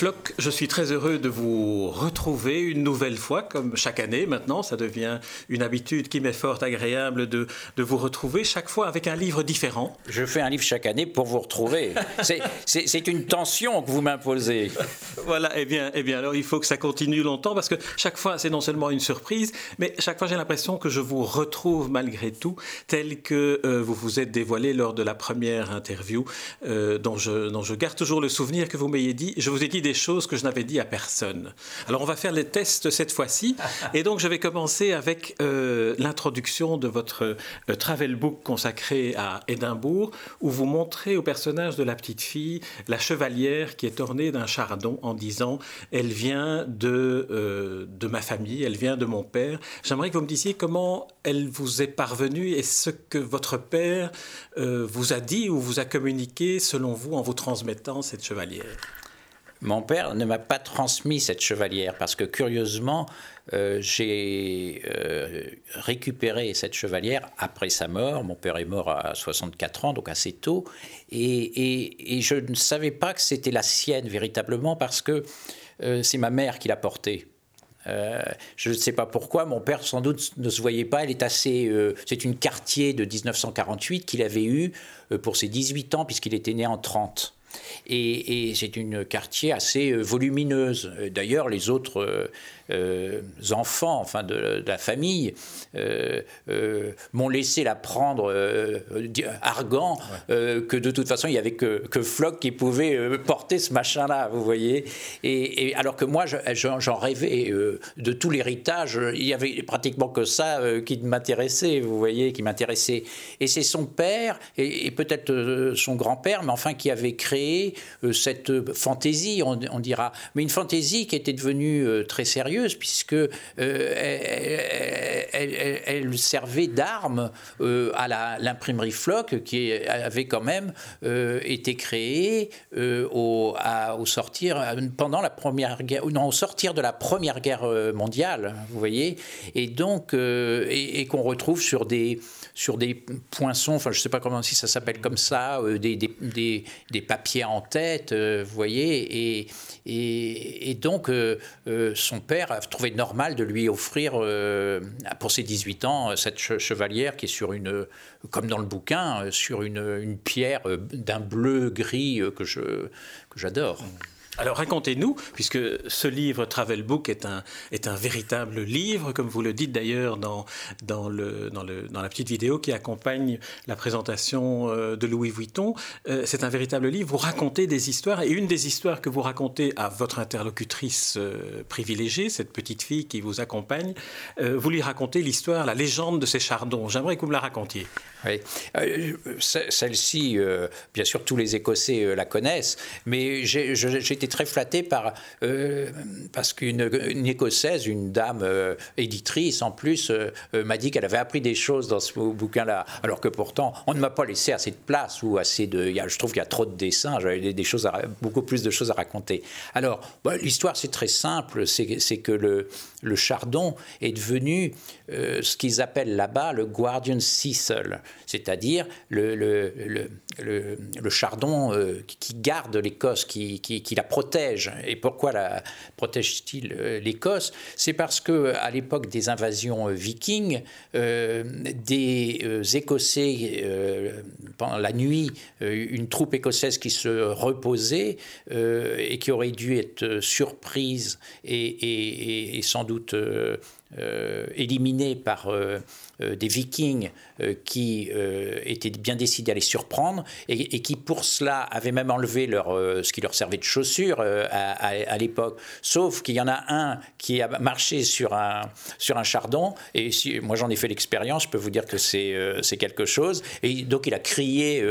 Floc, je suis très heureux de vous retrouver une nouvelle fois, comme chaque année maintenant. Ça devient une habitude qui m'est fort agréable de, de, vous retrouver chaque fois avec un livre différent. Je fais un livre chaque année pour vous retrouver. C'est une tension que vous m'imposez. voilà, eh bien, eh bien, alors il faut que ça continue longtemps parce que chaque fois, c'est non seulement une surprise, mais chaque fois, j'ai l'impression que je vous retrouve malgré tout tel que euh, vous vous êtes dévoilé lors de la première interview euh, dont, je, dont je garde toujours le souvenir que vous m'ayez dit. Je vous ai dit des choses que je n'avais dit à personne. Alors on va faire les tests cette fois-ci. Et donc je vais commencer avec euh, l'introduction de votre euh, travel book consacré à Édimbourg, où vous montrez au personnage de la petite fille la chevalière qui est ornée d'un chardon en disant Elle vient de, euh, de ma famille, elle vient de mon père. J'aimerais que vous me disiez comment elle vous est parvenue et ce que votre père vous a dit ou vous a communiqué selon vous en vous transmettant cette chevalière. Mon père ne m'a pas transmis cette chevalière parce que curieusement, euh, j'ai euh, récupéré cette chevalière après sa mort. Mon père est mort à 64 ans, donc assez tôt. Et, je ne savais pas que c'était la sienne véritablement parce que euh, c'est ma mère qui l'a portée. je ne sais pas pourquoi, mon père sans doute ne se voyait pas. Elle est assez. c'est une quartier de 1948 qu'il avait eue pour ses 18 ans, puisqu'il était né en 30. Et, c'est une quartier assez euh, volumineuse. D'ailleurs, les autres euh, euh, enfants, enfin de, la famille, m'ont laissé la prendre argant que de toute façon il n'y avait que, que Flock qui pouvait porter ce machin-là, vous voyez. Et, alors que moi, j'en rêvais de tout l'héritage. Il y avait pratiquement que ça qui m'intéressait, vous voyez, qui m'intéressait. Et c'est son père et peut-être son grand-père, mais enfin qui avait créé euh, cette fantaisie, on, dira, mais une fantaisie qui était devenue euh, très sérieuse puisque euh, elle, servait d'arme à l'imprimerie Flock qui avait quand même été créée au, au, sortir pendant la première guerre, non, au sortir de la première guerre mondiale, vous voyez, et donc et, qu'on retrouve sur des sur des poinçons, enfin je sais pas comment si ça s'appelle comme ça, des, des, des, papiers en tête, euh, vous voyez, et, et, donc euh, euh, son père a trouvé normal de lui offrir pour ses 18 ans cette chevalière qui est sur une, comme dans le bouquin, sur une, pierre d'un bleu gris que je que j'adore. Alors racontez-nous, puisque ce livre Travel Book est un, est un véritable livre, comme vous le dites d'ailleurs dans, dans, le, dans, le, dans la petite vidéo qui accompagne la présentation euh, de Louis Vuitton. Euh, c'est un véritable livre, vous racontez des histoires, et une des histoires que vous racontez à votre interlocutrice euh, privilégiée, cette petite fille qui vous accompagne, vous lui racontez l'histoire, la légende de ces chardons. J'aimerais que vous me la racontiez. Oui, celle-ci, bien sûr, tous les Écossais la connaissent, mais j'ai été très flatté par, euh, parce qu'une écossaise, une dame euh, éditrice en plus, euh, m'a dit qu'elle avait appris des choses dans ce bouquin-là, alors que pourtant on ne m'a pas laissé assez de place ou assez de. je trouve qu'il y a trop de dessins, j'avais des, choses, beaucoup plus de choses à raconter. Alors bah, l'histoire c'est très simple, c'est que le, chardon est devenu ce qu'ils appellent là-bas le guardian cecil, c'est-à-dire le, chardon qui garde l'Écosse, qui, qui, qui la protège. Et pourquoi la protège-t-il euh, l'Écosse? C'est parce que à l'époque des invasions euh, vikings, euh, des Écossais, pendant la nuit, une troupe écossaise qui se reposait et qui aurait dû être surprise et, sans doute éliminée par des vikings euh, qui euh, étaient bien décidés à les surprendre et, qui pour cela avaient même enlevé leur, ce qui leur servait de chaussure à, l'époque. Sauf qu'il y en a un qui a marché sur un, sur un chardon et moi j'en ai fait l'expérience, je peux vous dire que c'est quelque chose. Et donc il a crié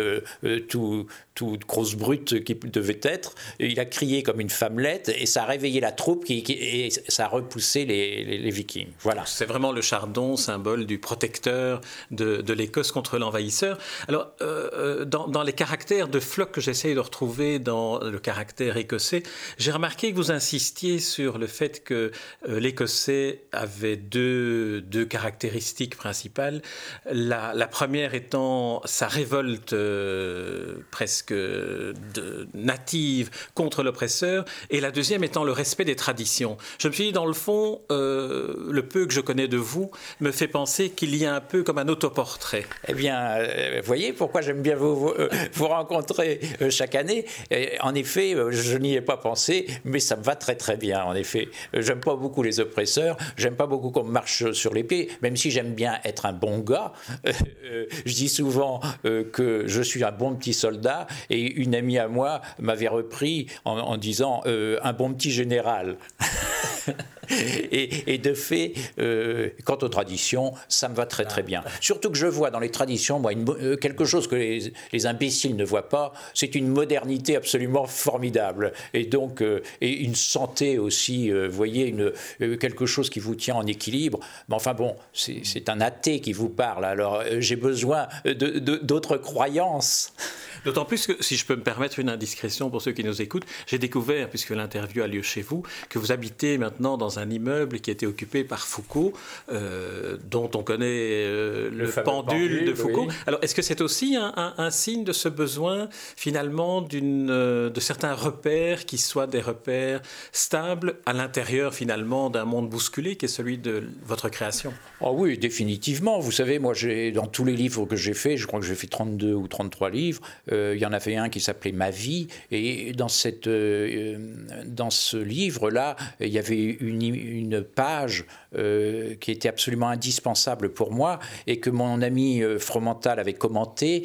tout, toute grosse brute qui devait être. il a crié comme une femmelette et ça a réveillé la troupe qui, et ça a repoussé les, vikings. Voilà. C'est vraiment le chardon, symbole du protecteur de, l'Écosse contre l'envahisseur. Alors, euh, euh, dans, les caractères de Flock que j'essaye de retrouver dans le caractère écossais. J'ai remarqué que vous insistiez sur le fait que euh, l'Écossais avait deux, deux caractéristiques principales. La, première étant sa révolte presque native contre l'oppresseur, et la deuxième étant le respect des traditions. Je me suis dit, dans le fond, le peu que je connais de vous me fait penser qu'il y a un peu comme un autoportrait. Eh bien, vous voyez pourquoi j'aime bien vous, vous, rencontrer chaque année. En effet, je n'y ai pas pensé, mais ça me va très très bien, en effet. J'aime pas beaucoup les oppresseurs, j'aime pas beaucoup qu'on marche sur les pieds, même si j'aime bien être un bon gars. Euh, je dis souvent euh, que je suis un bon petit soldat, et une amie à moi m'avait repris en, disant euh, un bon petit général. et, de fait, euh, quant aux traditions, ça me va très très bien. Surtout que je vois dans les traditions, moi, euh, quelque chose que les, imbéciles ne voient pas, c'est une modernité absolument formidable. Et donc, euh, une santé aussi, vous voyez, quelque chose qui vous tient en équilibre. Mais enfin bon, c'est un athée qui vous parle, alors j'ai besoin d'autres croyances. D'autant plus que, si je peux me permettre une indiscrétion pour ceux qui nous écoutent, j'ai découvert, puisque l'interview a lieu chez vous, que vous habitez maintenant dans un immeuble qui a été occupé par Foucault, euh, dont on connaît euh, le, pendule, de Foucault. Alors, est-ce que c'est aussi un, signe de ce besoin, finalement, euh, de certains repères qui soient des repères stables à l'intérieur, finalement, d'un monde bousculé qui est celui de votre création? Oh oui, définitivement. Vous savez, moi, dans tous les livres que j'ai faits, je crois que j'ai fait 32 ou 33 livres, euh, il y en avait un qui s'appelait Ma vie. Et dans, cette, euh, dans ce livre-là, il y avait une, une page euh, qui était absolument indispensable pour moi et que mon ami Fromental avait commenté.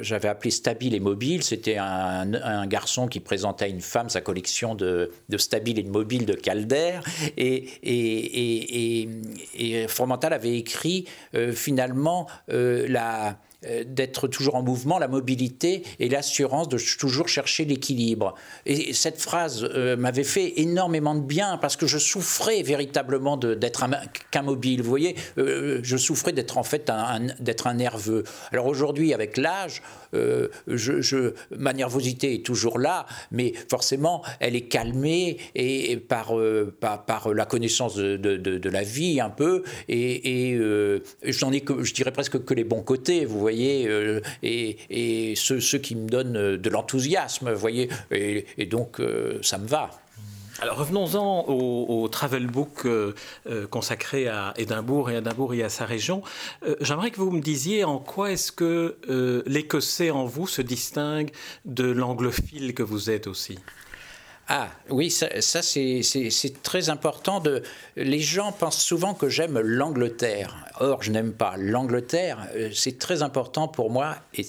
J'avais appelé Stabile et Mobile. C'était un, garçon qui présentait à une femme sa collection de, de Stabile et de Mobile de Calder. Et, et, et, et Fromental avait écrit finalement la euh, d'être toujours en mouvement, la mobilité et l'assurance de toujours chercher l'équilibre. Et cette phrase euh, m'avait fait énormément de bien parce que je souffrais véritablement d'être qu'un mobile. Vous voyez, euh, je souffrais d'être en fait un, d'être un nerveux. Alors aujourd'hui, avec l'âge, ma nervosité est toujours là, mais forcément, elle est calmée et, par, par, la connaissance de, de, la vie un peu. Et, et j'en ai que, je dirais presque que les bons côtés. Vous voyez euh, et, et ceux, qui me donnent euh, de l'enthousiasme, voyez, et, donc euh, ça me va. Alors revenons-en au, travel book consacré à Édimbourg et à Édimbourg et à sa région. J'aimerais que vous me disiez en quoi est-ce que l'écossais en vous se distingue de l'anglophile que vous êtes aussi. Ah oui, ça, c'est très important. De... Les gens pensent souvent que j'aime l'Angleterre. Or, je n'aime pas l'Angleterre. Euh, c'est très important pour moi euh,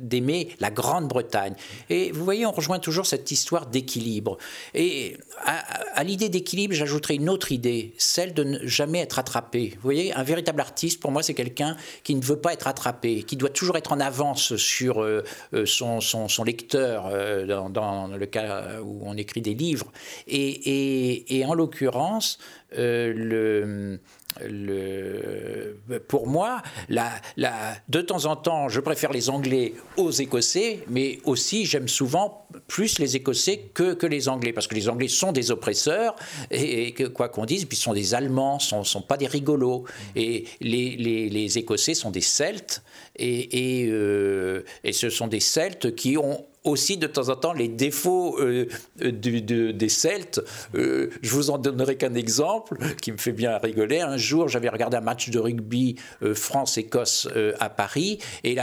d'aimer la Grande-Bretagne. Et vous voyez, on rejoint toujours cette histoire d'équilibre. Et à, l'idée d'équilibre, j'ajouterai une autre idée, celle de ne jamais être attrapé. Vous voyez, un véritable artiste, pour moi, c'est quelqu'un qui ne veut pas être attrapé, qui doit toujours être en avance sur euh, son, son, lecteur, dans, dans le cas où on écrit des livres. Et, et, en l'occurrence, euh, le, le, pour moi, la, la, de temps en temps, je préfère les Anglais aux Écossais, mais aussi j'aime souvent plus les Écossais que, que, les Anglais, parce que les Anglais sont des oppresseurs, et, que, quoi qu'on dise, puis sont des Allemands, sont, sont pas des rigolos, et les, les, les Écossais sont des Celtes, et, et, euh, et ce sont des Celtes qui ont aussi de temps en temps les défauts euh, des Celtes. Euh, je vous en donnerai qu'un exemple qui me fait bien rigoler. Un jour, j'avais regardé un match de rugby euh, France-Écosse à Paris et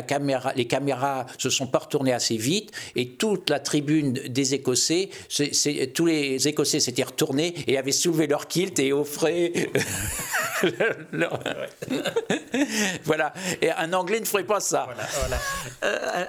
les caméras se sont pas retournées assez vite et toute la tribune des Écossais, tous les Écossais s'étaient retournés et avaient soulevé leur kilt et offraient voilà. Et un Anglais ne ferait pas ça.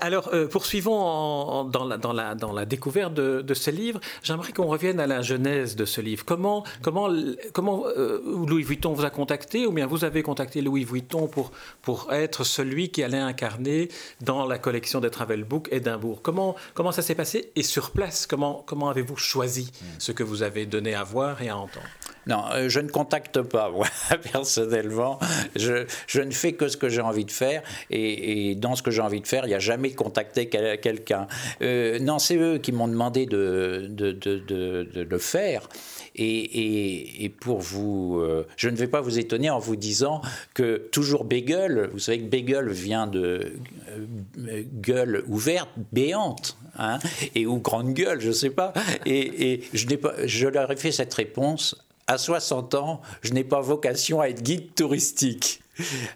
alors, poursuivons en dans, la, dans, la, dans la découverte de, de ce livre, j'aimerais qu'on revienne à la genèse de ce livre. Comment, comment, comment euh, Louis Vuitton vous a contacté, ou bien vous avez contacté Louis Vuitton pour, pour être celui qui allait incarner dans la collection des travel books Édimbourg? Comment, comment ça s'est passé? Et sur place, comment, comment avez-vous choisi ce que vous avez donné à voir et à entendre? Non, euh, je ne contacte pas, moi, personnellement. Je, ne fais que ce que j'ai envie de faire. Et, dans ce que j'ai envie de faire, il n'y a jamais de contacter quelqu'un. Euh, non, c'est eux qui m'ont demandé de, le faire. Et, pour vous, euh, je ne vais pas vous étonner en vous disant que toujours Beagle, vous savez que Beagle vient de gueule ouverte, béante, hein, et ou grande gueule, je ne sais pas. Et, je leur ai fait cette réponse à 60 ans, je n'ai pas vocation à être guide touristique.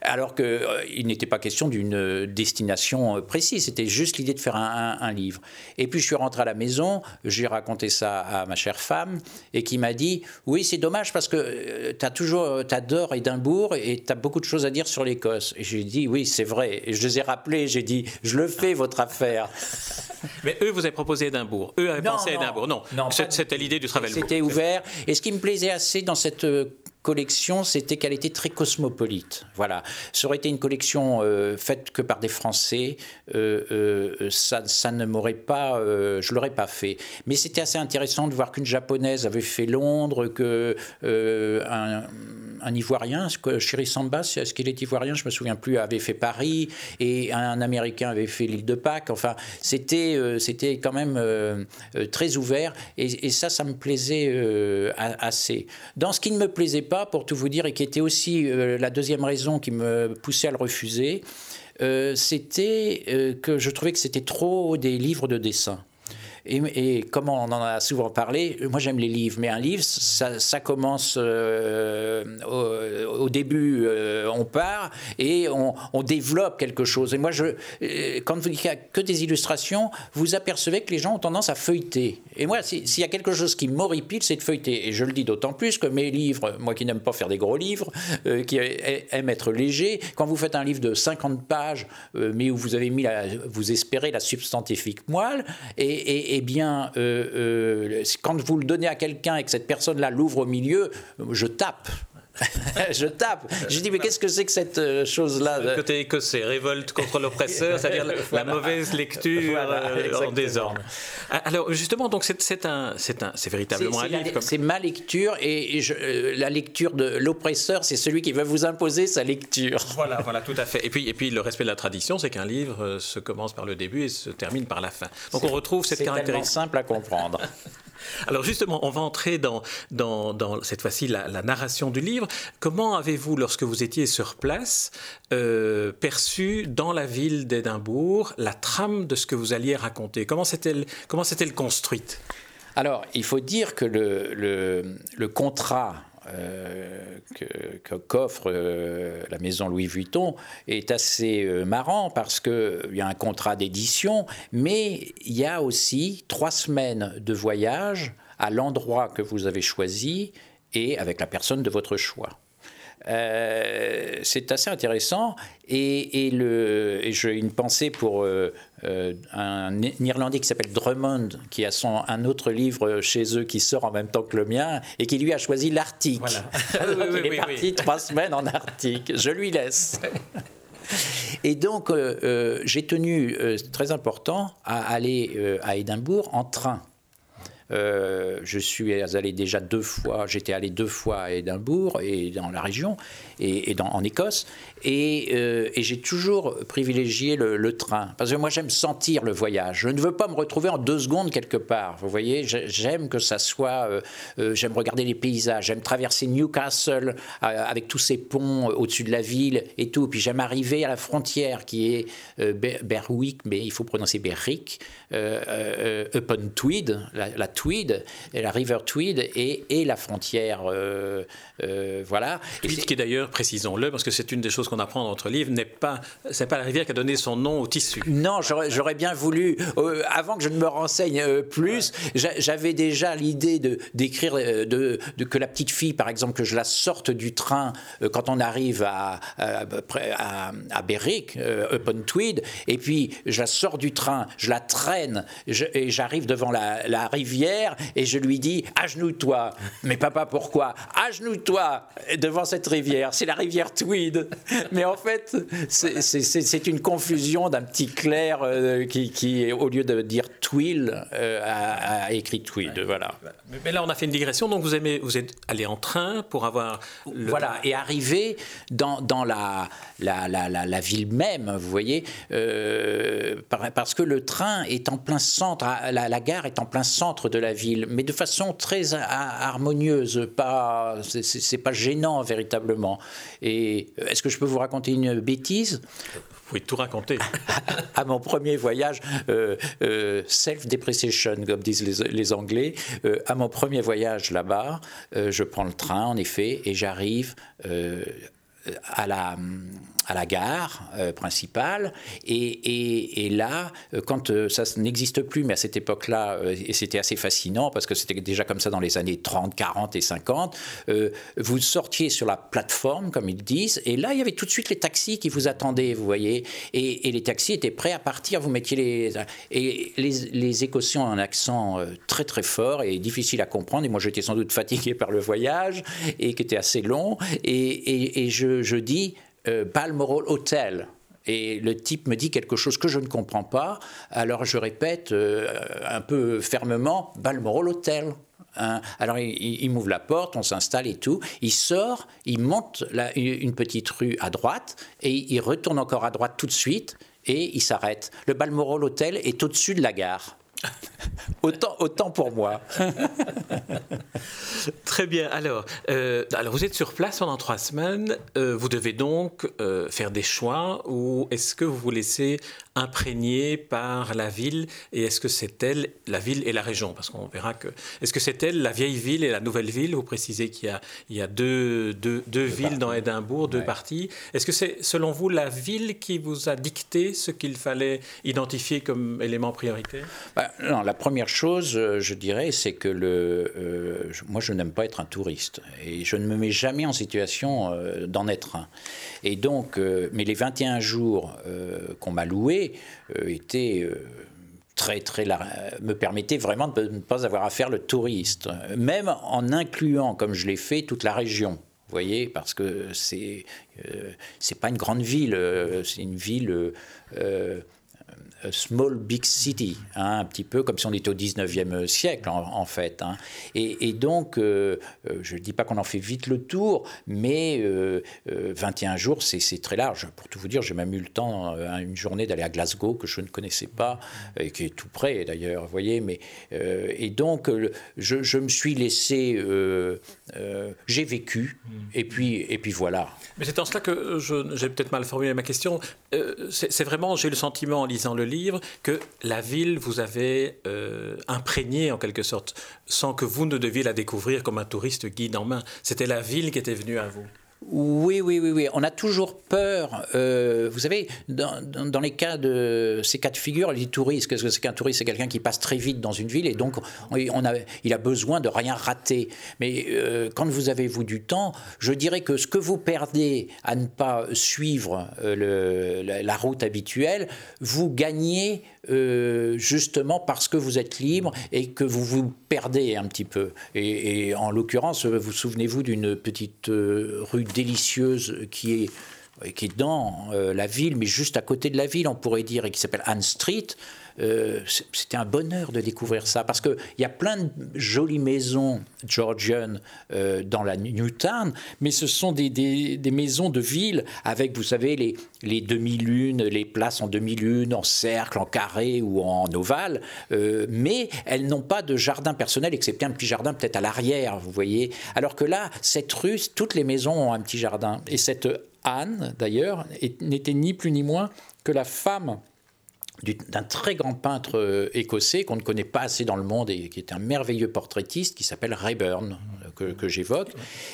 Alors qu'il euh, n'était pas question d'une destination euh, précise, c'était juste l'idée de faire un, livre. Et puis je suis rentré à la maison, j'ai raconté ça à ma chère femme, et qui m'a dit Oui, c'est dommage parce que euh, tu as toujours, adores Édimbourg et tu as beaucoup de choses à dire sur l'Écosse. Et j'ai dit Oui, c'est vrai. Et je les ai rappelés, j'ai dit Je le fais, votre affaire. Mais eux vous avez proposé Édimbourg, eux avaient pensé à Édimbourg. Non, non c'était l'idée du travail. C'était ouvert. Et ce qui me plaisait assez dans cette collection, c'était qu'elle était très cosmopolite. Voilà. Ça aurait été une collection euh, faite que par des Français, euh, euh, ça, ça, ne m'aurait pas, je l'aurais pas fait. Mais c'était assez intéressant de voir qu'une japonaise avait fait Londres, que un, un, Ivoirien, Chiri Samba, est-ce qu'il est ivoirien? Je me souviens plus, avait fait Paris, et un Américain avait fait l'île de Pâques. Enfin, c'était, c'était quand même très ouvert, et, et, ça, ça me plaisait assez. Dans ce qui ne me plaisait pas pour tout vous dire, et qui était aussi euh, la deuxième raison qui me poussait à le refuser, euh, c'était euh, que je trouvais que c'était trop des livres de dessin. Et, comme on en a souvent parlé, moi j'aime les livres, mais un livre, ça, commence euh, au, début, euh, on part et on, développe quelque chose. Et moi, euh, quand il n'y a que des illustrations, vous apercevez que les gens ont tendance à feuilleter. Et moi, s'il y a quelque chose qui m'horripile, c'est de feuilleter. Et je le dis d'autant plus que mes livres, moi qui n'aime pas faire des gros livres, qui aime être léger, quand vous faites un livre de 50 pages, mais où vous avez mis, vous espérez la substantifique moelle, et eh bien, euh, euh, quand vous le donnez à quelqu'un et que cette personne-là l'ouvre au milieu, je tape. je tape. Je dis, mais qu'est-ce que c'est que cette euh, chose-là Le côté écossais, révolte contre l'oppresseur, c'est-à-dire la, mauvaise lecture euh, en désordre. Ah, alors, justement, donc c'est un, c'est véritablement un livre. C'est ma lecture et, euh, la lecture de l'oppresseur, c'est celui qui va vous imposer sa lecture. Voilà, voilà, tout à fait. Et puis, et puis le respect de la tradition, c'est qu'un livre se commence par le début et se termine par la fin. Donc on retrouve cette caractéristique. C'est simple à comprendre. Alors justement, on va entrer dans, cette fois-ci la, narration du livre. Comment avez-vous, lorsque vous étiez sur place, euh, perçu dans la ville d'Édimbourg la trame de ce que vous alliez raconter? Comment s'est-elle construite? Alors, il faut dire que le contrat euh, qu'offre euh, la maison Louis Vuitton est assez euh, marrant parce qu'il y a un contrat d'édition, mais il y a aussi trois semaines de voyage à l'endroit que vous avez choisi et avec la personne de votre choix. Euh, c'est assez intéressant. Et, le, j'ai une pensée pour euh, euh, un Irlandais qui s'appelle Drummond, qui a son, un autre livre chez eux qui sort en même temps que le mien, et qui lui a choisi l'Arctique. Il est parti trois semaines en Arctique. Je lui laisse. Et donc, j'ai tenu, très important, à aller à Édimbourg en train. Euh, je suis allé déjà deux fois, j'étais allé deux fois à Édimbourg et dans la région et, dans, en Écosse. Euh, et, j'ai toujours privilégié le, train. Parce que moi, j'aime sentir le voyage. Je ne veux pas me retrouver en deux secondes quelque part. Vous voyez, j'aime que ça soit. Euh, j'aime regarder les paysages. J'aime traverser Newcastle avec tous ces ponts au-dessus de la ville et tout. Puis j'aime arriver à la frontière qui est Berwick, mais il faut prononcer Berwick, upon Tweed, la, la Tweed, la river Tweed et, et la frontière. Euh, euh, voilà. Tweed, qui est d'ailleurs, précisons-le, parce que c'est une des choses qu'on apprend dans notre livre, n'est pas, c'est pas la rivière qui a donné son nom au tissu. Non, j'aurais bien voulu, euh, avant que je ne me renseigne plus, j'avais déjà l'idée de d'écrire de, de, que la petite fille, par exemple, que je la sorte du train quand on arrive à, à, à, à Berwick, upon Tweed, et puis je la sors du train, je la traîne, et j'arrive devant la, la rivière et je lui dis Agenouille-toi. Mais papa, pourquoi? Agenouille-toi devant cette rivière. C'est la rivière Tweed. Mais en fait, c'est une confusion d'un petit clair euh, qui, au lieu de dire Twill a, écrit Twill. Voilà. Mais là, on a fait une digression. Donc, vous, aimez, vous êtes allé en train pour avoir. Voilà, et arrivé dans, dans la, la, la, la, ville même, vous voyez, parce que le train est en plein centre, la, gare est en plein centre de la ville, mais de façon très harmonieuse, pas, c'est pas gênant véritablement. Et est-ce que je peux vous raconter une bêtise? Vous pouvez tout raconter. à mon premier voyage, euh, euh, self-depreciation, comme disent les, Anglais, euh, à mon premier voyage là-bas, je prends le train, en effet, et j'arrive à la à la gare euh, principale. Et, et, là, euh, quand euh, ça n'existe plus, mais à cette époque-là, et c'était assez fascinant parce que c'était déjà comme ça dans les années 30, 40 et 50, vous sortiez sur la plateforme, comme ils disent, et là, il y avait tout de suite les taxis qui vous attendaient, vous voyez. Et, les taxis étaient prêts à partir, vous mettiez les. Et les, les Écossais ont un accent très très fort et difficile à comprendre. Et moi, j'étais sans doute fatigué par le voyage et qui était assez long. Et, et je, je dis euh, Balmoral Hotel. Et le type me dit quelque chose que je ne comprends pas. Alors je répète euh, un peu fermement Balmoral Hotel. Hein. alors il, m'ouvre la porte, on s'installe et tout. Il sort, il monte une petite rue à droite et il retourne encore à droite tout de suite et il s'arrête. Le Balmoral Hotel est au-dessus de la gare. Autant, autant pour moi. Très bien. Alors, euh, alors, vous êtes sur place pendant trois semaines. Euh, vous devez donc euh, faire des choix ou est-ce que vous vous laissez imprégner par la ville et est-ce que c'est elle, la ville et la région? Parce qu'on verra que. Est-ce que c'est elle, la vieille ville et la nouvelle ville? Vous précisez qu'il y a, il y a deux, deux, deux villes dans Édimbourg, deux parties. Est-ce que c'est, selon vous, la ville qui vous a dicté ce qu'il fallait identifier comme élément prioritaire? Bah, non, La première chose, euh, je dirais, c'est que le, euh, moi, je n'aime pas être un touriste et je ne me mets jamais en situation euh, d'en être un. Et donc, mais les 21 jours qu'on m'a loués, euh, était euh, très très me permettait vraiment de ne pas avoir à faire le touriste, même en incluant, comme je l'ai fait, toute la région. Vous voyez, parce que c'est euh, c'est pas une grande ville, c'est une ville small big city, hein, un petit peu comme si on était au 19e siècle en, fait. Hein. Et, donc, euh, euh, je ne dis pas qu'on en fait vite le tour, mais 21 euh, jours, c'est très large. Pour tout vous dire, j'ai même eu le temps, une journée, d'aller à Glasgow, que je ne connaissais pas, et qui est tout près d'ailleurs, vous voyez. Mais, et donc, je, je, me suis laissé, j'ai vécu, et puis, et puis voilà. Mais c'est en cela que j'ai peut-être mal formulé ma question. c'est vraiment, j'ai le sentiment en lisant le livre, que la ville vous avait euh, imprégné en quelque sorte, sans que vous ne deviez la découvrir comme un touriste guide en main. C'était la ville qui était venue à vous. Oui, oui, oui, oui. On a toujours peur. Euh, vous savez, dans, les cas de ces cas de figure, les touristes, qu'est-ce que c'est qu'un touriste? C'est quelqu'un qui passe très vite dans une ville et donc on a, il a besoin de rien rater. Mais euh, quand vous avez vous du temps, je dirais que ce que vous perdez à ne pas suivre euh, la, route habituelle, vous gagnez justement parce que vous êtes libre et que vous vous perdez un petit peu. Et, en l'occurrence, vous souvenez-vous d'une petite rue délicieuse qui est qui est dans euh, la ville, mais juste à côté de la ville, on pourrait dire, et qui s'appelle Anne Street. Euh, c'était un bonheur de découvrir ça, parce qu'il y a plein de jolies maisons georgiennes euh, dans la Newtown, mais ce sont des, maisons de ville avec, vous savez, les, demi-lunes, les places en demi-lune, en cercle, en carré ou en ovale, mais elles n'ont pas de jardin personnel, excepté un petit jardin peut-être à l'arrière, vous voyez. Alors que là, cette rue, toutes les maisons ont un petit jardin. Et cette Anne, d'ailleurs, n'était ni plus ni moins que la femme d'un très grand peintre euh, écossais qu'on ne connaît pas assez dans le monde et qui est un merveilleux portraitiste qui s'appelle Rayburn que, j'évoque.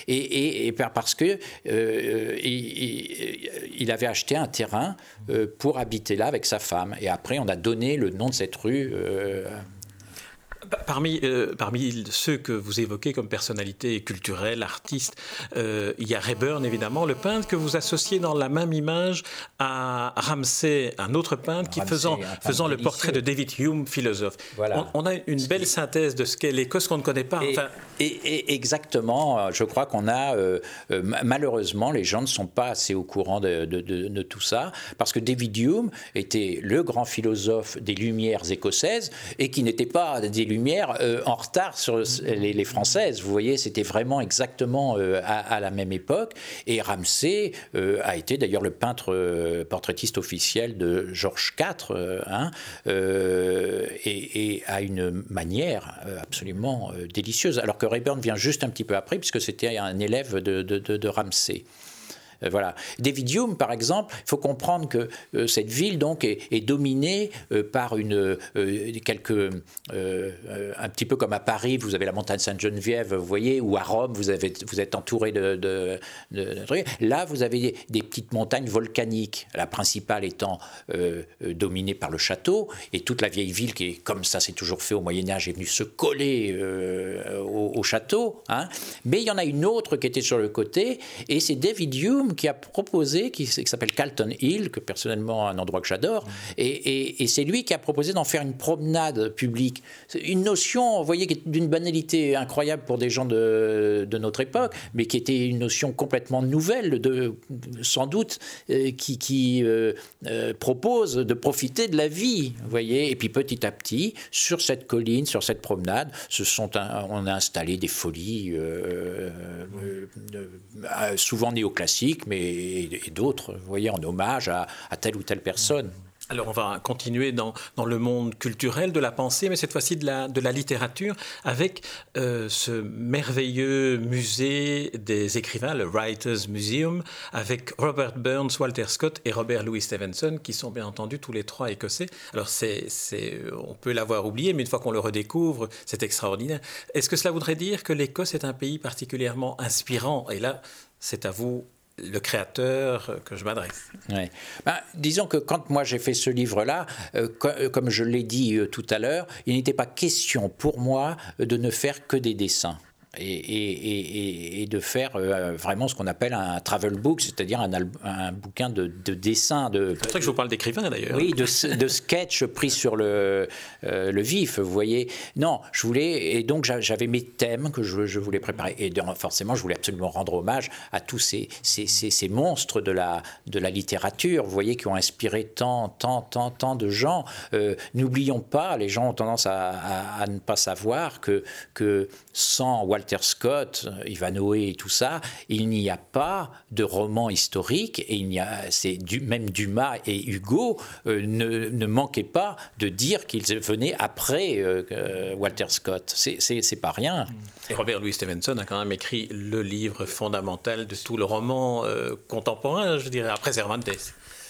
Et, parce que euh, il, avait acheté un terrain euh, pour habiter là avec sa femme. Et après on a donné le nom de cette rue Parmi, euh, parmi ceux que vous évoquez comme personnalité culturelle, artiste, euh, il y a Rayburn, évidemment, le peintre que vous associez dans la même image à Ramsay, un autre peintre qui faisant, faisant le portrait de David Hume, philosophe. Voilà. On, a une belle synthèse de ce qu'est l'Écosse qu'on ne connaît pas. Et, et, exactement, je crois qu'on a, euh, malheureusement, les gens ne sont pas assez au courant de, de, de, tout ça, parce que David Hume était le grand philosophe des Lumières écossaises et qui n'était pas des Lumières euh, en retard sur les, Françaises. Vous voyez, c'était vraiment exactement euh, à, la même époque. Et Ramsay euh, a été d'ailleurs le peintre portraitiste officiel de Georges IV, hein, et, a une manière absolument délicieuse. Alors que Rayburn vient juste un petit peu après, puisque c'était un élève de, de, de Ramsay. Euh, voilà. David Hume, par exemple, il faut comprendre que euh, cette ville donc est, dominée euh, par une quelques un petit peu comme à Paris, vous avez la montagne Sainte-Geneviève, vous voyez, ou à Rome, vous vous êtes entouré de, de, là vous avez des, petites montagnes volcaniques, la principale étant dominée par le château et toute la vieille ville qui est comme ça, c'est toujours fait au Moyen Âge, est venue se coller au, château. Hein. Mais il y en a une autre qui était sur le côté et c'est David Hume qui a proposé, qui, s'appelle Calton Hill, que personnellement un endroit que j'adore, et, c'est lui qui a proposé d'en faire une promenade publique. Une notion, vous voyez, d'une banalité incroyable pour des gens de, notre époque, mais qui était une notion complètement nouvelle, de, sans doute, euh, qui, euh, euh, propose de profiter de la vie, vous voyez. Et puis petit à petit, sur cette colline, sur cette promenade, se sont on a installé des folies souvent néoclassiques mais et, d'autres, vous voyez, en hommage à, telle ou telle personne. Alors on va continuer dans, dans, le monde culturel de la pensée, mais cette fois-ci de la, de la littérature, avec euh, ce merveilleux musée des écrivains, le Writers Museum, avec Robert Burns, Walter Scott et Robert Louis Stevenson, qui sont bien entendu tous les trois écossais. Alors c'est, on peut l'avoir oublié, mais une fois qu'on le redécouvre, c'est extraordinaire. Est-ce que cela voudrait dire que l'Écosse est un pays particulièrement inspirant? Et là, c'est à vous le créateur que je m'adresse. Ben, disons que quand moi j'ai fait ce livre-là, euh, euh, comme je l'ai dit euh, tout à l'heure, il n'était pas question pour moi de ne faire que des dessins et, de faire euh, vraiment ce qu'on appelle un travel book, c'est-à-dire un, un, bouquin de, de dessin. De, c'est vrai que je vous parle d'écrivain d'ailleurs. Oui, de, de sketch pris sur le, euh, le vif, vous voyez. Non, je voulais, et donc j'avais mes thèmes que je, je voulais préparer. Et forcément, je voulais absolument rendre hommage à tous ces, ces, ces, monstres de la, de la littérature, vous voyez, qui ont inspiré tant, tant, tant, tant de gens. Euh, n'oublions pas, les gens ont tendance à, à, à, ne pas savoir que, que sans Walter Walter Scott, Ivanhoe et tout ça, il n'y a pas de roman historique et il y a, c'est même Dumas et Hugo euh, ne, ne, manquaient pas de dire qu'ils venaient après euh, Walter Scott. C'est, c'est, pas rien. Et Robert Louis Stevenson a quand même écrit le livre fondamental de tout le roman euh, contemporain, je dirais, après Cervantes.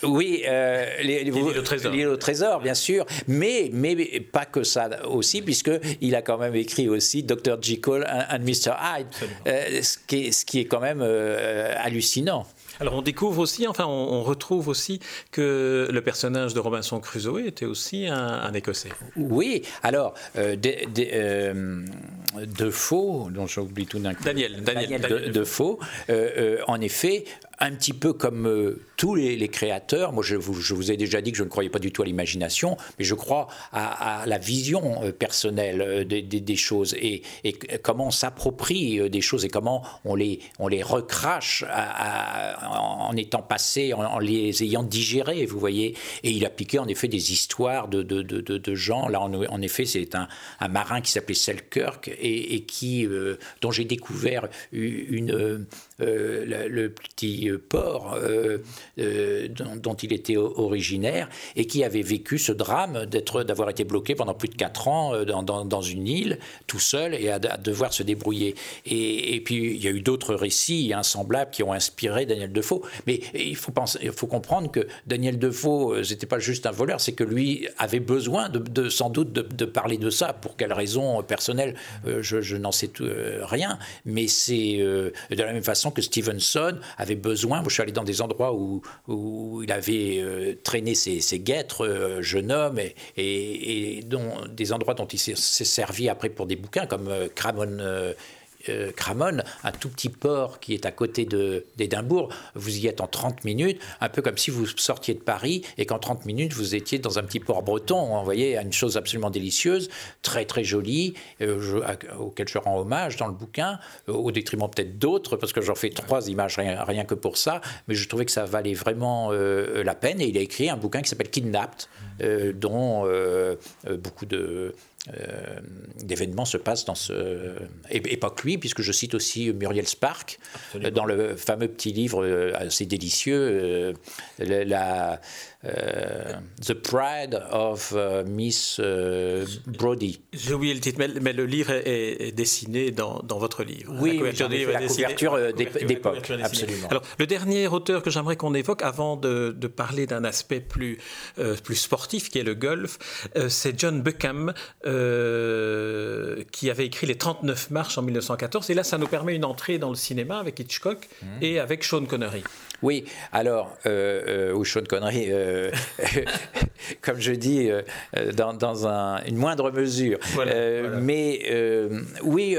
Oui, euh, les, au trésor. bien sûr, mais, mais pas que ça aussi, puisqu'il a quand même écrit aussi Dr. Jekyll and, Mr. Hyde, euh, ce, qui est, ce, qui est, quand même euh, hallucinant. Alors on découvre aussi, enfin on, retrouve aussi que le personnage de Robinson Crusoe était aussi un, Écossais. Oui, alors euh, euh Defoe, dont j'oublie tout d'un coup. Daniel, Daniel, Daniel, Defoe, euh, en effet, un petit peu comme euh, tous les, créateurs, moi je vous, ai déjà dit que je ne croyais pas du tout à l'imagination, mais je crois à, la vision euh, personnelle euh, des, choses et, comment on s'approprie des choses et comment on les, on les recrache en étant passé, en, les ayant digérés, vous voyez. Et il a piqué en effet des histoires de, de, de, gens. Là, en, effet, c'est un, marin qui s'appelait Selkirk et, et qui, dont j'ai découvert une, le petit port euh, euh, dont, il était originaire et qui avait vécu ce drame d'être, d'avoir été bloqué pendant plus de quatre ans euh, dans, une île tout seul et à, devoir se débrouiller. Et, puis il y a eu d'autres récits insemblables qui ont inspiré Daniel Defoe. Mais il faut, penser, il faut comprendre que Daniel Defoe, n'était pas juste un voleur, c'est que lui avait besoin de, sans doute de, parler de ça. Pour quelle raison personnelle, je, n'en sais rien. Mais c'est de la même façon que Stevenson avait besoin. je suis allé dans des endroits où, où il avait euh, traîné ses, guêtres, euh, jeune homme, et, et, dont, des endroits dont il s'est servi après pour des bouquins, comme Cramon euh, Cramon, un tout petit port qui est à côté d'Édimbourg. Vous y êtes en 30 minutes, un peu comme si vous sortiez de Paris et qu'en 30 minutes vous étiez dans un petit port breton. Vous voyez, une chose absolument délicieuse, très très jolie, euh, auquel je rends hommage dans le bouquin, euh, au détriment peut-être d'autres, parce que j'en fais trois images rien, que pour ça, mais je trouvais que ça valait vraiment la peine. Et il a écrit un bouquin qui s'appelle Kidnapped, dont beaucoup de euh, d'événements se passent dans ce. Et, pas que lui, puisque je cite aussi Muriel Spark dans le fameux petit livre euh, assez délicieux, euh, la, The Pride of Miss Brody. J'ai oublié le titre, mais, le livre est, dessiné dans, dans, votre livre. Oui, la couverture, d'époque, absolument. Alors, le dernier auteur que j'aimerais qu'on évoque, avant de, de parler d'un aspect plus, plus sportif, qui est le golf, c'est John Buckham. Euh, qui avait écrit Les 39 marches en 1914. Et là, ça nous permet une entrée dans le cinéma avec Hitchcock mmh. et avec Sean Connery. Oui, alors, euh, euh ou Sean Connery, euh, comme je dis, dans, une moindre mesure. Mais oui,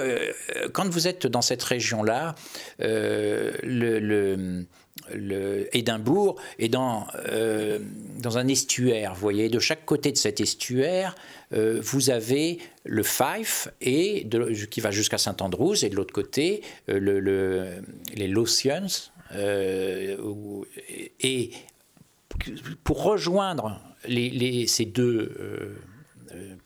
quand vous êtes dans cette région-là, le le Édimbourg est dans, euh, dans un estuaire. Vous voyez, de chaque côté de cet estuaire, euh, vous avez le Fife et qui va jusqu'à Saint-Andrews, et de l'autre côté, euh, le, les Lothians. Et pour rejoindre ces deux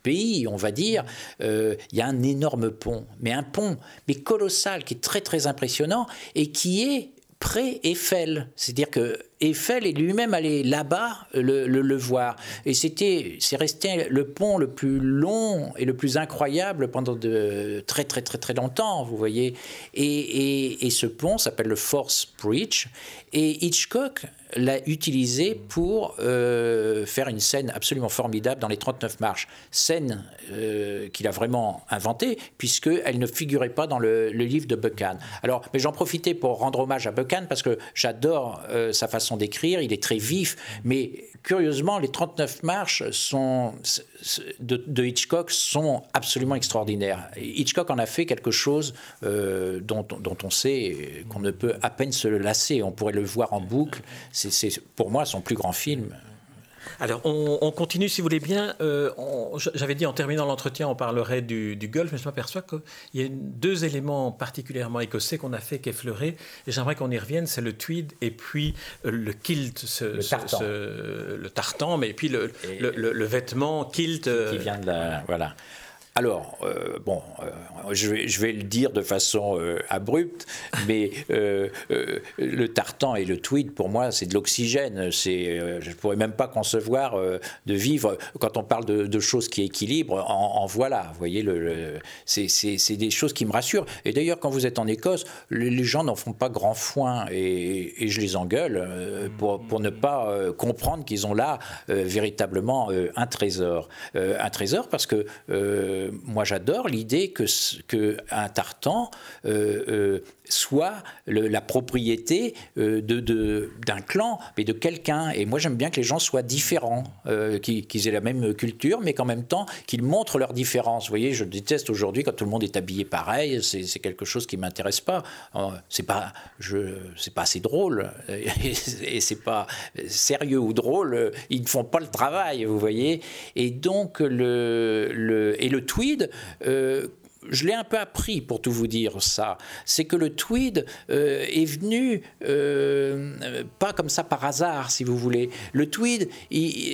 pays, on va dire, il y a un énorme pont, mais un pont, mais colossal, qui est très très impressionnant et qui est pré-Eiffel. C'est-à-dire que Eiffel est lui-même allé là-bas le, voir. Et c'était, c'est resté le pont le plus long et le plus incroyable pendant de très très très très longtemps, vous voyez. Et, et ce pont s'appelle le Force Bridge. Et Hitchcock l'a utilisé pour euh, faire une scène absolument formidable dans les 39 marches. Scène euh, qu'il a vraiment inventée, puisqu'elle ne figurait pas dans le, livre de Buchan. Alors, mais j'en profitais pour rendre hommage à Buchan, parce que j'adore euh, sa façon d'écrire, il est très vif, mais curieusement, les 39 marches sont, de, Hitchcock sont absolument extraordinaires. Hitchcock en a fait quelque chose dont, dont, on sait qu'on ne peut à peine se lasser. On pourrait le voir en boucle c'est pour moi son plus grand film. Alors, on, continue, si vous voulez bien. Euh, j'avais dit en terminant l'entretien, on parlerait du, golf, mais je m'aperçois qu'il y a deux éléments particulièrement écossais qu'on a fait qu'effleurer, et j'aimerais qu'on y revienne, c'est le tweed et puis euh, le kilt, le, tartan. mais puis le, le, vêtement kilt. Qui euh, vient de la... Voilà. Alors, euh, bon, euh, je, vais, le dire de façon euh, abrupte, mais le tartan et le tweed, pour moi, c'est de l'oxygène. Je ne pourrais même pas concevoir de vivre, quand on parle de, choses qui équilibrent, en, voilà. Vous voyez, le, c'est, des choses qui me rassurent. Et d'ailleurs, quand vous êtes en Écosse, les, gens n'en font pas grand foin, et, je les engueule pour, ne pas comprendre qu'ils ont là véritablement un trésor. un trésor parce que moi j'adore l'idée que, un tartan euh, euh, soit la propriété euh, d'un clan, mais de quelqu'un. Et moi, j'aime bien que les gens soient différents, euh, qu'ils, aient la même culture, mais qu'en même temps, qu'ils montrent leurs différences. Vous voyez, je déteste aujourd'hui quand tout le monde est habillé pareil. C'est, quelque chose qui m'intéresse pas. Euh, c'est pas, je, pas assez drôle et, c'est pas sérieux ou drôle. Ils ne font pas le travail, vous voyez. Et donc le, le et le tweed je l'ai un peu appris pour tout vous dire ça, c'est que le tweed euh, est venu euh, pas comme ça par hasard, si vous voulez. Le tweed,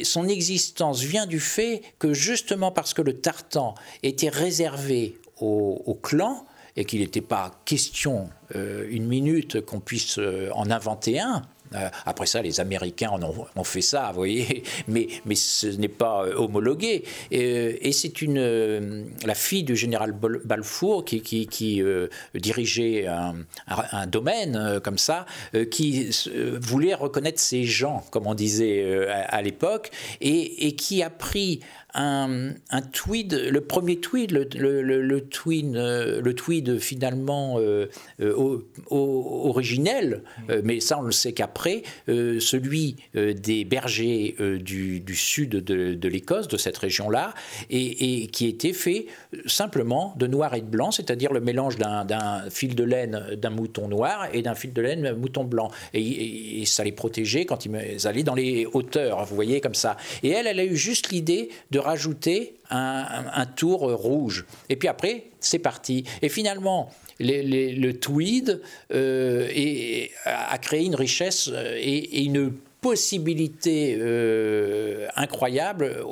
son existence vient du fait que justement parce que le tartan était réservé au, clan et qu'il n'était pas question euh, une minute qu'on puisse en inventer un, euh, après ça, les Américains ont, fait ça, vous voyez, mais, ce n'est pas euh, homologué. Et, euh, c'est une la fille du général Balfour qui, dirigeait un, domaine comme ça, qui voulait reconnaître ses gens, comme on disait à, l'époque, et, et, qui a pris un, un, tweed, le premier tweed, le, le, le, tweed, le tweed finalement originel, mais ça on le sait qu'après, celui des bergers du, du, sud de, de l'Écosse, de cette région-là, et, et, qui était fait simplement de noir et de blanc, c'est-à-dire le mélange d'un fil de laine d'un mouton noir et d'un fil de laine d'un mouton blanc. Et, et, ça les protégeait quand ils allaient dans les hauteurs, vous voyez, comme ça. Et elle, elle a eu juste l'idée de rajouter un, tour rouge. Et puis après, c'est parti. Et finalement, le tweed euh, a créé une richesse euh, et, une possibilité euh, incroyable,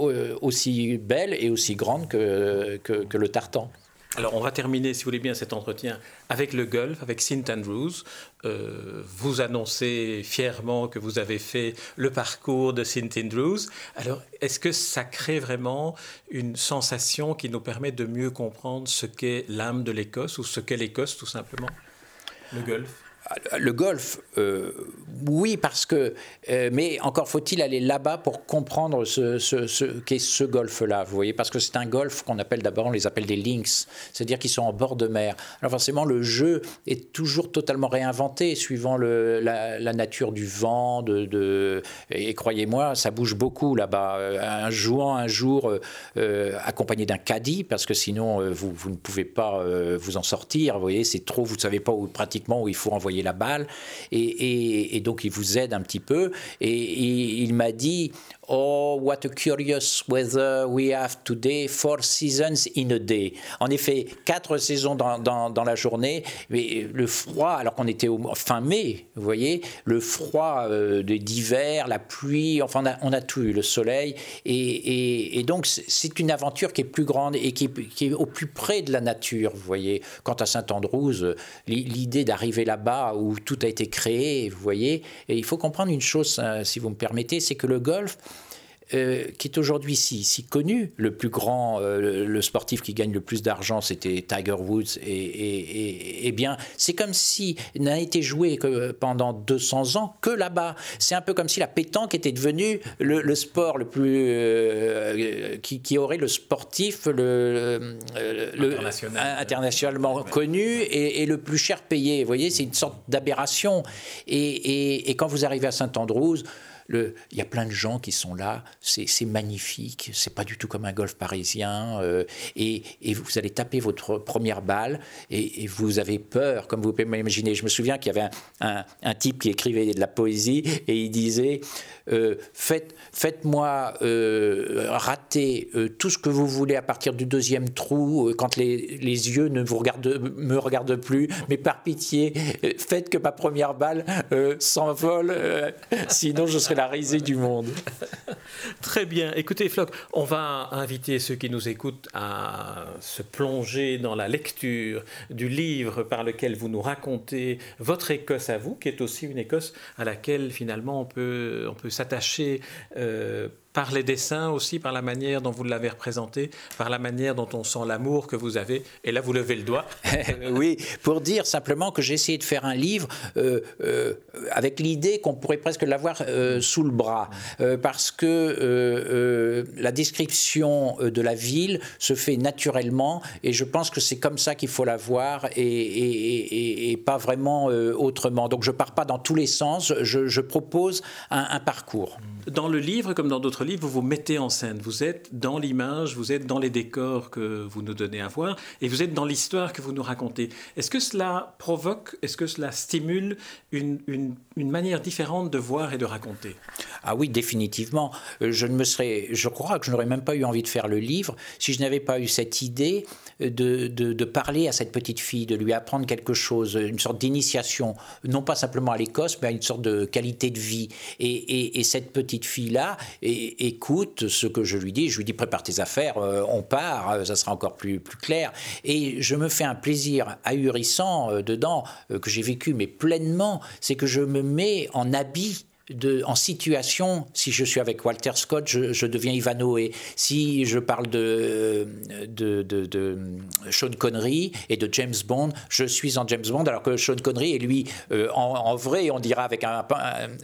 aussi belle et aussi grande que, que le tartan. Alors, on va terminer, si vous voulez bien, cet entretien avec le golf, avec St. Andrews. Euh, vous annoncez fièrement que vous avez fait le parcours de St. Andrews. Alors, est-ce que ça crée vraiment une sensation qui nous permet de mieux comprendre ce qu'est l'âme de l'Écosse ou ce qu'est l'Écosse, tout simplement? Le golf le golf, euh, oui, parce que, euh, mais encore faut-il aller là-bas pour comprendre ce, qu'est ce golf-là, vous voyez, parce que c'est un golf qu'on appelle d'abord, on les appelle des links, c'est-à-dire qu'ils sont en bord de mer. Alors forcément, le jeu est toujours totalement réinventé suivant la, nature du vent, et croyez-moi, ça bouge beaucoup là-bas. Euh, un jouant un jour accompagné d'un caddie, parce que sinon vous, ne pouvez pas vous en sortir, vous voyez, c'est trop, vous ne savez pas pratiquement où il faut envoyer la balle, et, donc il vous aide un petit peu. Et, il m'a dit, Oh, what a curious weather we have today, four seasons in a day. En effet, quatre saisons dans, dans, la journée, mais le froid, alors qu'on était au fin mai, vous voyez, le froid euh, d'hiver, la pluie, enfin, on a, tout eu, le soleil. Et, et, donc, c'est une aventure qui est plus grande et qui, qui, est au plus près de la nature, vous voyez. Quant à Saint-Andrews, l'idée d'arriver là-bas où tout a été créé, vous voyez, et il faut comprendre une chose, hein, si vous me permettez, c'est que le golf, euh, qui est aujourd'hui si, si, connu. Le plus grand, euh, le sportif qui gagne le plus d'argent, c'était Tiger Woods. Et, et, bien, c'est comme si n'a été joué que pendant 200 ans que là-bas. C'est un peu comme si la pétanque était devenue le, sport le plus euh, qui, aurait le sportif le, internationalement connu et, le plus cher payé. Vous voyez, c'est une sorte d'aberration. Et, quand vous arrivez à Saint-Andrews, il y a plein de gens qui sont là, c'est magnifique, c'est pas du tout comme un golf parisien, euh, et, vous allez taper votre première balle, et, vous avez peur, comme vous pouvez m'imaginer. Je me souviens qu'il y avait un, type qui écrivait de la poésie, et il disait euh, Faites, moi euh, rater tout ce que vous voulez à partir du deuxième trou, quand les, yeux ne me regardent plus, mais par pitié, faites que ma première balle s'envole, sinon je serai la risée du monde. Très bien. Écoutez, Floc, on va inviter ceux qui nous écoutent à se plonger dans la lecture du livre par lequel vous nous racontez votre Écosse à vous, qui est aussi une Écosse à laquelle finalement on peut, on peut s'attacher euh, par les dessins aussi, par la manière dont vous l'avez représenté, par la manière dont on sent l'amour que vous avez. Et là, vous levez le doigt. oui, pour dire simplement que j'ai essayé de faire un livre euh, euh, avec l'idée qu'on pourrait presque l'avoir euh, sous le bras, parce que la description de la ville se fait naturellement, et je pense que c'est comme ça qu'il faut la voir, et, et, pas vraiment autrement. Donc je pars pas dans tous les sens, je, propose un, un parcours. Dans le livre, comme dans d'autres livre, vous vous mettez en scène. Vous êtes dans l'image, vous êtes dans les décors que vous nous donnez à voir, et vous êtes dans l'histoire que vous nous racontez. Est-ce que cela provoque, est-ce que cela stimule une, une, manière différente de voir et de raconter? Ah oui, définitivement. Euh, je ne me serais, je crois que je n'aurais même pas eu envie de faire le livre si je n'avais pas eu cette idée de, de, de, parler à cette petite fille, de lui apprendre quelque chose, une sorte d'initiation, non pas simplement à l'Écosse, mais à une sorte de qualité de vie. Et, et, et cette petite fille-là, et, écoute ce que je lui dis. Je lui dis prépare tes affaires, euh, on part, euh, ça sera encore plus, plus clair. Et je me fais un plaisir ahurissant euh, dedans que j'ai vécu, mais pleinement, c'est que je me mets en habit en situation, si je suis avec Walter Scott, je, deviens Ivanhoe. Si je parle de, Sean Connery et de James Bond, je suis en James Bond, alors que Sean Connery est lui, euh, en, vrai, on dira avec un,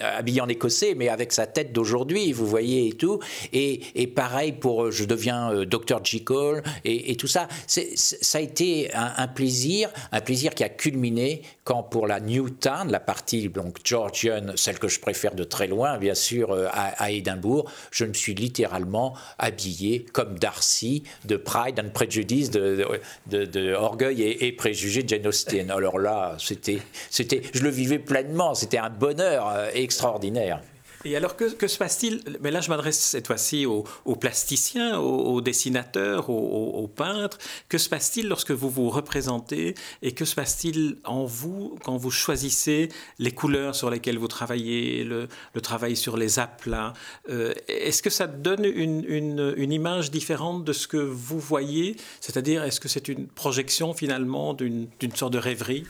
habillé en écossais, mais avec sa tête d'aujourd'hui, vous voyez, et tout. Et, pareil pour, je deviens euh, Dr. Jekyll, et, et tout ça. ça a été un, un, plaisir, un plaisir qui a culminé quand pour la Newtown, la partie donc Georgian, celle que je préfère de très loin, bien sûr, euh, à, Édimbourg, je me suis littéralement habillé comme Darcy de Pride and Prejudice, de, de, Orgueil et, Préjugés de Jane Austen. Alors là, c'était, c'était, je le vivais pleinement, c'était un bonheur euh, extraordinaire. Et alors, que, se passe-t-il? Mais là, je m'adresse cette fois-ci aux, plasticiens, aux, dessinateurs, aux, peintres. Que se passe-t-il lorsque vous vous représentez? Et que se passe-t-il en vous quand vous choisissez les couleurs sur lesquelles vous travaillez, le, travail sur les aplats? Euh, Est-ce que ça donne une, une, image différente de ce que vous voyez? C'est-à-dire, est-ce que c'est une projection finalement d'une sorte de rêverie?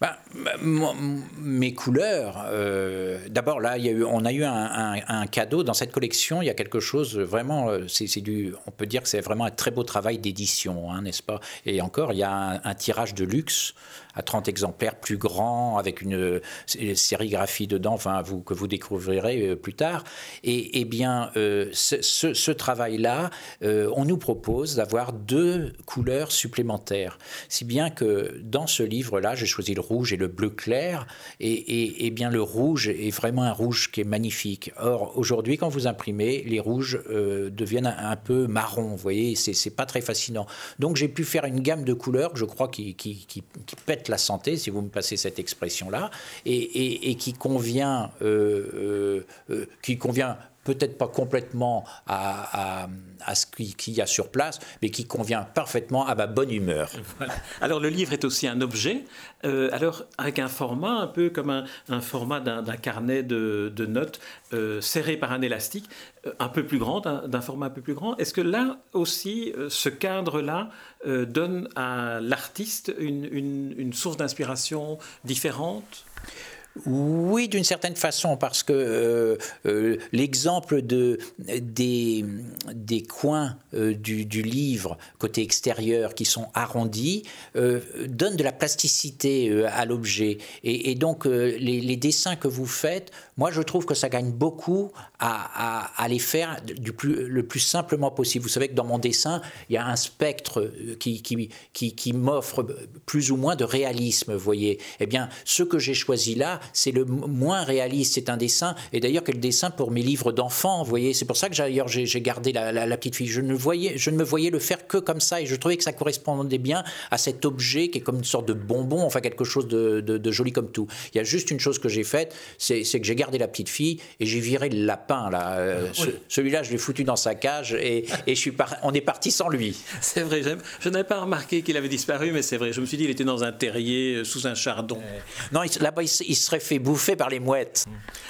Ben, mes couleurs, euh, d'abord là, on a eu un, cadeau dans cette collection. Il y a quelque chose vraiment, euh, c'est du, on peut dire que c'est vraiment un très beau travail d'édition, hein, n'est-ce pas? Et encore, il y a un, tirage de luxe à 30 exemplaires, plus grand, avec une sérigraphie dedans, enfin, vous, que vous découvrirez euh, plus tard. Et, eh bien, euh, ce, travail-là, euh, on nous propose d'avoir deux couleurs supplémentaires. Si bien que dans ce livre-là, j'ai choisi le rouge et le bleu clair, et, et, et, bien le rouge est vraiment un rouge qui est magnifique. Or, aujourd'hui, quand vous imprimez, les rouges deviennent un, peu marron, vous voyez, c'est pas très fascinant. Donc, j'ai pu faire une gamme de couleurs, je crois, qui, qui, qui, qui pète la santé, si vous me passez cette expression-là, et, qui convient, euh, euh, euh, qui convient peut-être pas complètement à, ce qu'il y a sur place, mais qui convient parfaitement à ma bonne humeur. Alors le livre est aussi un objet, euh, alors avec un format un peu comme un, format d'un carnet de, notes euh, serré par un élastique, euh, un peu plus grand, d'un format un peu plus grand. Est-ce que là aussi, ce cadre-là donne à l'artiste une source d'inspiration différente? Oui, d'une certaine façon, parce que euh, euh, l'exemple de, des, des coins euh, du, du, livre, côté extérieur, qui sont arrondis, donne de la plasticité à l'objet. Et, donc, les, dessins que vous faites, moi, je trouve que ça gagne beaucoup à, à, à les faire du plus, le plus simplement possible. Vous savez que dans mon dessin, il y a un spectre qui, qui, qui, qui m'offre plus ou moins de réalisme, vous voyez. Eh bien, ce que j'ai choisi là, c'est le moins réaliste, c'est un dessin, et d'ailleurs quel dessin pour mes livres d'enfants, vous voyez, c'est pour ça que d'ailleurs j'ai gardé la, petite fille, je ne, voyais, je ne me voyais le faire que comme ça, et je trouvais que ça correspondait bien à cet objet qui est comme une sorte de bonbon, enfin quelque chose de, joli comme tout. Il y a juste une chose que j'ai faite, c'est que j'ai gardé la petite fille, et j'ai viré le lapin, là. Euh, celui-là, je l'ai foutu dans sa cage, et, et je suis on est parti sans lui. C'est vrai, je n'avais pas remarqué qu'il avait disparu, mais c'est vrai, je me suis dit, il était dans un terrier, euh, sous un chardon. non, là-bas, il, il serait fait bouffé par les mouettes.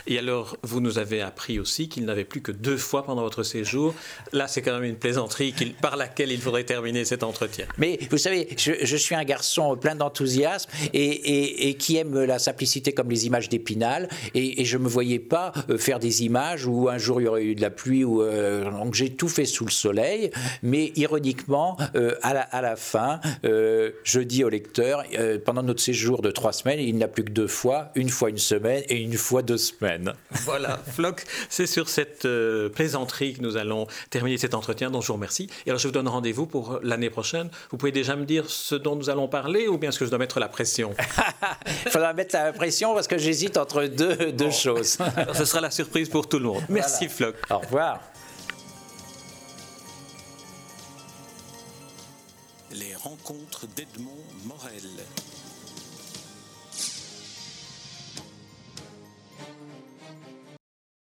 Et alors, vous nous avez appris aussi qu'il n'avait plus que deux fois pendant votre séjour. Là, c'est quand même une plaisanterie par laquelle il faudrait terminer cet entretien. Mais vous savez, je, suis un garçon plein d'enthousiasme et, qui aime la simplicité comme les images d'Épinal. Et, je ne me voyais pas euh, faire des images où un jour il y aurait eu de la pluie. Ou, euh, donc j'ai tout fait sous le soleil. Mais ironiquement, euh, à, la, à, la, fin, je dis au lecteur, pendant notre séjour de trois semaines, il n'a plus que deux fois, une fois une semaine et une fois deux semaines. Voilà, Floc, c'est sur cette euh, plaisanterie que nous allons terminer cet entretien dont je vous remercie. Et alors je vous donne rendez-vous pour l'année prochaine. Vous pouvez déjà me dire ce dont nous allons parler ou bien est-ce que je dois mettre la pression? Il faudra mettre la pression parce que j'hésite entre deux, deux choses. ce sera la surprise pour tout le monde. Merci Floc. Au revoir. Les rencontres d'Edmond.